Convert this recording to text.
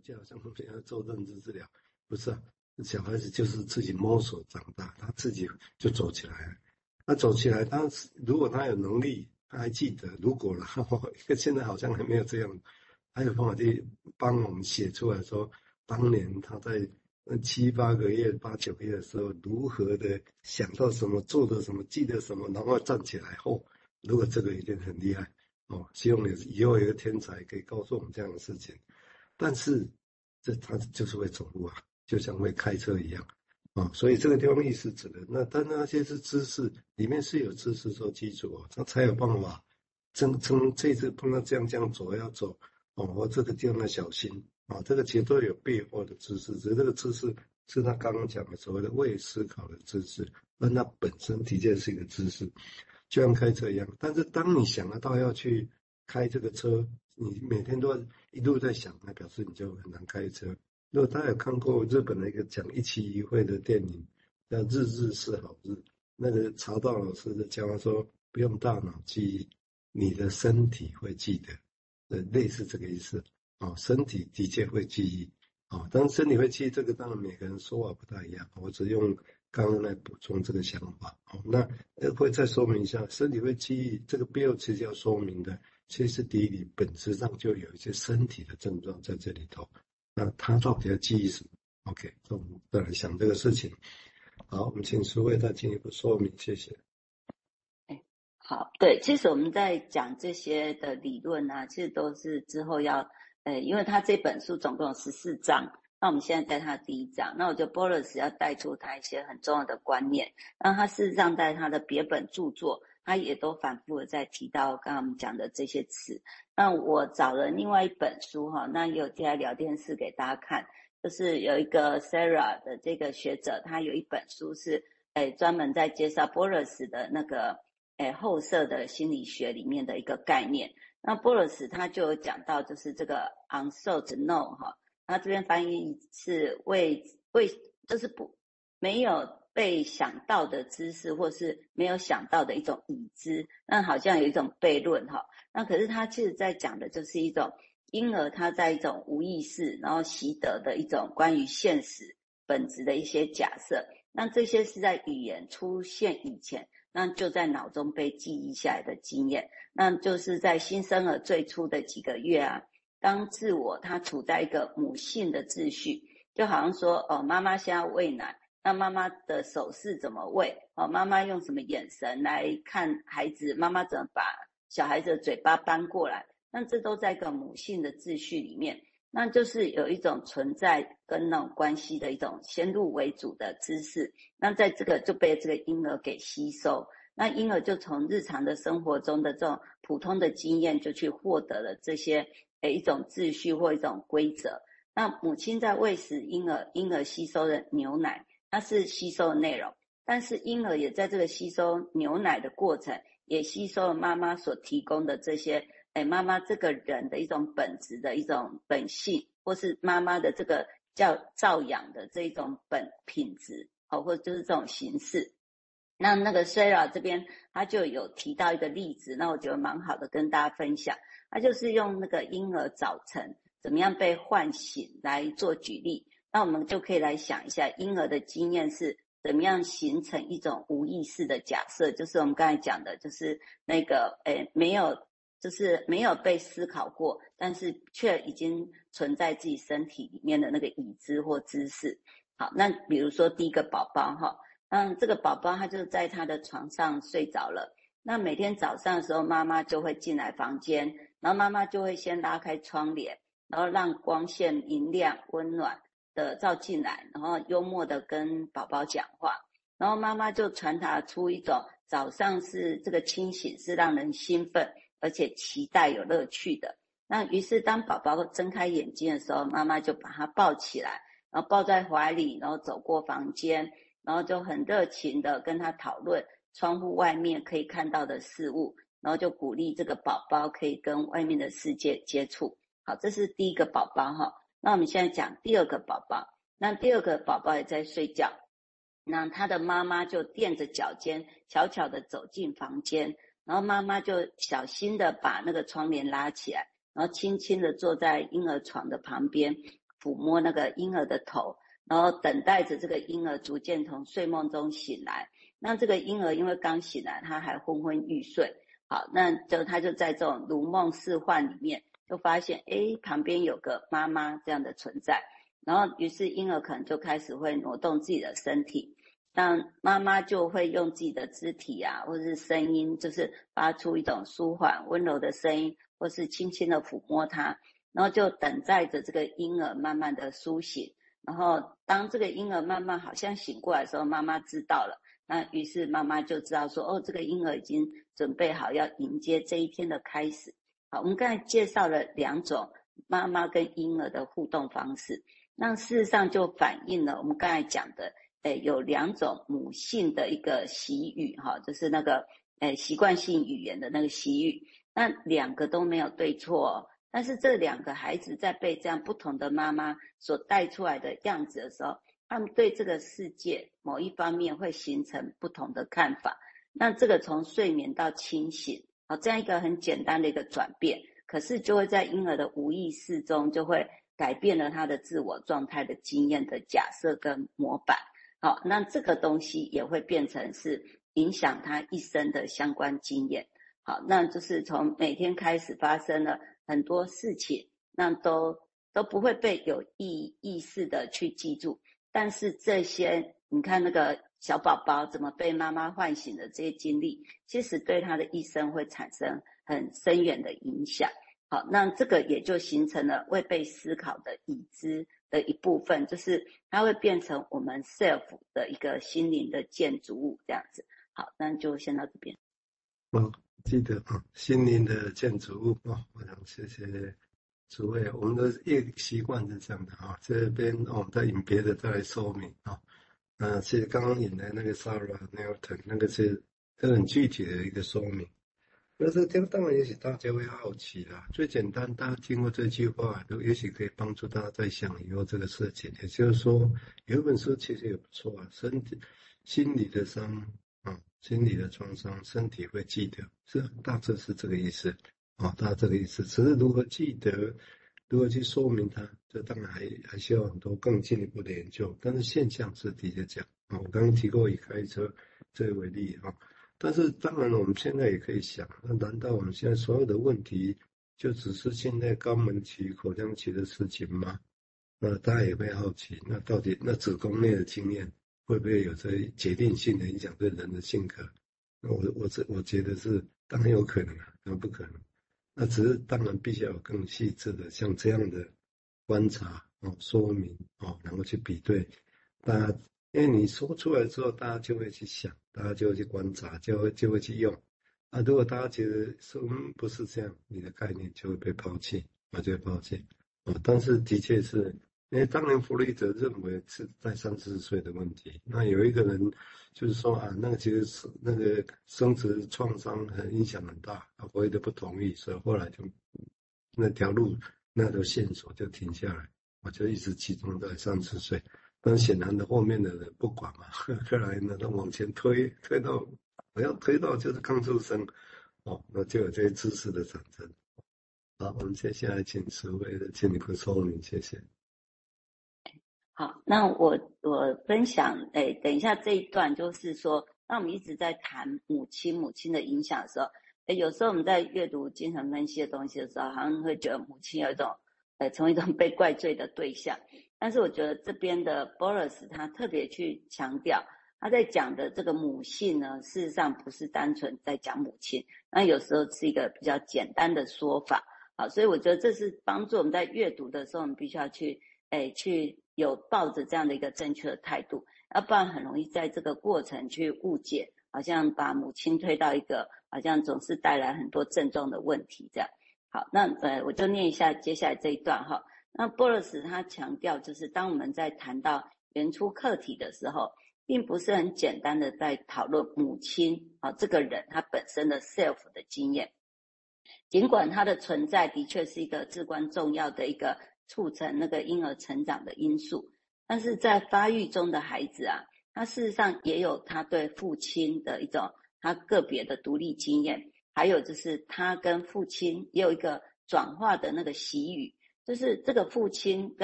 就好像我们要做认知治疗，不是啊？小孩子就是自己摸索长大，他自己就走起来了。他走起来，他如果他有能力，他还记得，如果了，现在好像还没有这样，还有办法去帮我们写出来说，当年他在七八个月、八九个月的时候，如何的想到什么，做的什么，记得什么，然后站起来后，如果这个一定很厉害哦。希望你以后有一个天才可以告诉我们这样的事情。但是这他就是会走路啊。就像会开车一样，啊，所以这个地方意思指的那，但那些是知识，里面是有知识做基础，他才有办法。真真这次碰到这样这样走要走，哦，我这个地方要小心，啊，这个其实都有背后的知识，只是这个知识是他刚刚讲的所谓的未思考的知识，但它本身的确是一个知识，就像开车一样。但是当你想得到要去开这个车，你每天都要一路在想，那表示你就很难开车。如果大家有看过日本的一个讲一期一会的电影，叫《日日是好日》，那个曹道老师的讲话说，不用大脑记忆，你的身体会记得，呃，类似这个意思啊，身体的确会记忆啊，当然身体会记忆，这个当然每个人说法不太一样，我只用刚刚来补充这个想法。好，那会再说明一下，身体会记忆这个背后其实要说明的，其实第一里本质上就有一些身体的症状在这里头。那他到底要记忆什么？OK，那我们再来想这个事情。好，我们请书卫再进一步说明，谢谢。哎，好，对，其实我们在讲这些的理论呢、啊，其实都是之后要，呃，因为他这本书总共有十四章，那我们现在在他第一章，那我觉得 Boris 要带出他一些很重要的观念，那他事实上在他的别本著作。他也都反复的在提到刚刚我们讲的这些词。那我找了另外一本书哈，那也有贴在聊天室给大家看，就是有一个 Sarah 的这个学者，他有一本书是诶专门在介绍 Boris 的那个诶后设的心理学里面的一个概念。那 Boris 他就有讲到，就是这个 unthought know 哈，那这边翻译是为为就是不没有。被想到的知识，或是没有想到的一种已知，那好像有一种悖论哈。那可是他其实在讲的就是一种婴儿他在一种无意识，然后习得的一种关于现实本质的一些假设。那这些是在语言出现以前，那就在脑中被记忆下来的经验。那就是在新生儿最初的几个月啊，当自我他处在一个母性的秩序，就好像说哦，妈妈先要喂奶。那妈妈的手势怎么喂？哦，妈妈用什么眼神来看孩子？妈妈怎么把小孩子的嘴巴搬过来？那这都在一个母性的秩序里面，那就是有一种存在跟那种关系的一种先入为主的知识。那在这个就被这个婴儿给吸收，那婴儿就从日常的生活中的这种普通的经验，就去获得了这些诶一种秩序或一种规则。那母亲在喂食婴儿，婴儿吸收的牛奶。它是吸收的内容，但是婴儿也在这个吸收牛奶的过程，也吸收了妈妈所提供的这些，哎，妈妈这个人的一种本质的一种本性，或是妈妈的这个叫照养的这一种本品质，哦，或者就是这种形式。那那个 Sarah 这边他就有提到一个例子，那我觉得蛮好的，跟大家分享。他就是用那个婴儿早晨怎么样被唤醒来做举例。那我们就可以来想一下，婴儿的经验是怎么样形成一种无意识的假设，就是我们刚才讲的，就是那个诶没有，就是没有被思考过，但是却已经存在自己身体里面的那个已知或知识。好，那比如说第一个宝宝哈，嗯，这个宝宝他就在他的床上睡着了，那每天早上的时候，妈妈就会进来房间，然后妈妈就会先拉开窗帘，然后让光线明亮温暖。的照进来，然后幽默的跟宝宝讲话，然后妈妈就传达出一种早上是这个清醒是让人兴奋而且期待有乐趣的。那于是当宝宝睁开眼睛的时候，妈妈就把他抱起来，然后抱在怀里，然后走过房间，然后就很热情的跟他讨论窗户外面可以看到的事物，然后就鼓励这个宝宝可以跟外面的世界接触。好，这是第一个宝宝哈。那我们现在讲第二个宝宝，那第二个宝宝也在睡觉，那他的妈妈就垫着脚尖，悄悄地走进房间，然后妈妈就小心地把那个窗帘拉起来，然后轻轻地坐在婴儿床的旁边，抚摸那个婴儿的头，然后等待着这个婴儿逐渐从睡梦中醒来。那这个婴儿因为刚醒来，他还昏昏欲睡，好，那就他就在这种如梦似幻里面，就发现诶，旁边有个妈妈这样的存在，然后于是婴儿可能就开始会挪动自己的身体，那妈妈就会用自己的肢体啊，或者是声音，就是发出一种舒缓温柔的声音，或是轻轻的抚摸他，然后就等待着这个婴儿慢慢的苏醒，然后当这个婴儿慢慢好像醒过来的时候，妈妈知道了。那于是妈妈就知道说，哦，这个婴儿已经准备好要迎接这一天的开始。好，我们刚才介绍了两种妈妈跟婴儿的互动方式，那事实上就反映了我们刚才讲的，诶，有两种母性的一个习语，哈，就是那个诶习惯性语言的那个习语。那两个都没有对错哦，但是这两个孩子在被这样不同的妈妈所带出来的样子的时候。他们对这个世界某一方面会形成不同的看法，那这个从睡眠到清醒，好，这样一个很简单的一个转变，可是就会在婴儿的无意识中就会改变了他的自我状态的经验的假设跟模板，好，那这个东西也会变成是影响他一生的相关经验，好，那就是从每天开始发生了很多事情，那都都不会被有意意识的去记住。但是这些，你看那个小宝宝怎么被妈妈唤醒的这些经历，其实对他的一生会产生很深远的影响。好，那这个也就形成了未被思考的已知的一部分，就是它会变成我们 self 的一个心灵的建筑物这样子。好，那就先到这边。哦，记得啊，心灵的建筑物哦，我想谢谢。诸位，我们的业习惯是这样的啊，这边我们再引别的再来说明啊。啊，其实刚刚引的那个 Sarah Newton，那个是很具体的一个说明。那这个当然也许大家会好奇啦。最简单，大家听过这句话，都也许可以帮助大家在想以后这个事情。也就是说，有本书其实也不错啊，身体、心理的伤啊，心理的创伤，身体会记得，是大致是这个意思。啊，大致这个意思，只是如何记得，如何去说明它，这当然还还需要很多更进一步的研究。但是现象是的确讲啊，我刚刚提过以开车这为例啊，但是当然了，我们现在也可以想，那难道我们现在所有的问题就只是现在肛门期、口腔期的事情吗？那大家也会好奇，那到底那子宫内的经验会不会有这决定性的影响对人的性格？那我我这我觉得是当然有可能啊，那不可能。那只是当然必须要有更细致的像这样的观察哦，说明哦，然后去比对，大家因为你说出来之后，大家就会去想，大家就会去观察，就会就会去用。啊，如果大家觉得说嗯不是这样，你的概念就会被抛弃，啊就会抛弃。啊，但是的确是。因为当年弗洛伊德认为是在三四十岁的问题，那有一个人就是说啊，那个其实是那个生殖创伤很影响很大，啊，弗洛伊德不同意，所以后来就那条路那条线索就停下来，我就一直集中在三十岁。但显然的后面的人不管嘛，后来呢，他往前推，推到我要推到就是刚出生，哦，那就有这些知识的产生。好，我们接下来请十位的进一步说明，谢谢。好，那我我分享，哎，等一下这一段就是说，当我们一直在谈母亲母亲的影响的时候，哎，有时候我们在阅读精神分析的东西的时候，好像会觉得母亲有一种，呃，成为一种被怪罪的对象。但是我觉得这边的 Boris 他特别去强调，他在讲的这个母性呢，事实上不是单纯在讲母亲，那有时候是一个比较简单的说法。好，所以我觉得这是帮助我们在阅读的时候，我们必须要去，哎，去。有抱着这样的一个正确的态度，要不然很容易在这个过程去误解，好像把母亲推到一个好像总是带来很多症状的问题这样。好，那呃我就念一下接下来这一段哈。那波罗斯他强调，就是当我们在谈到原初客体的时候，并不是很简单的在讨论母亲啊这个人他本身的 self 的经验，尽管他的存在的确是一个至关重要的一个。促成那个婴儿成长的因素，但是在发育中的孩子啊，他事实上也有他对父亲的一种他个别的独立经验，还有就是他跟父亲也有一个转化的那个习语，就是这个父亲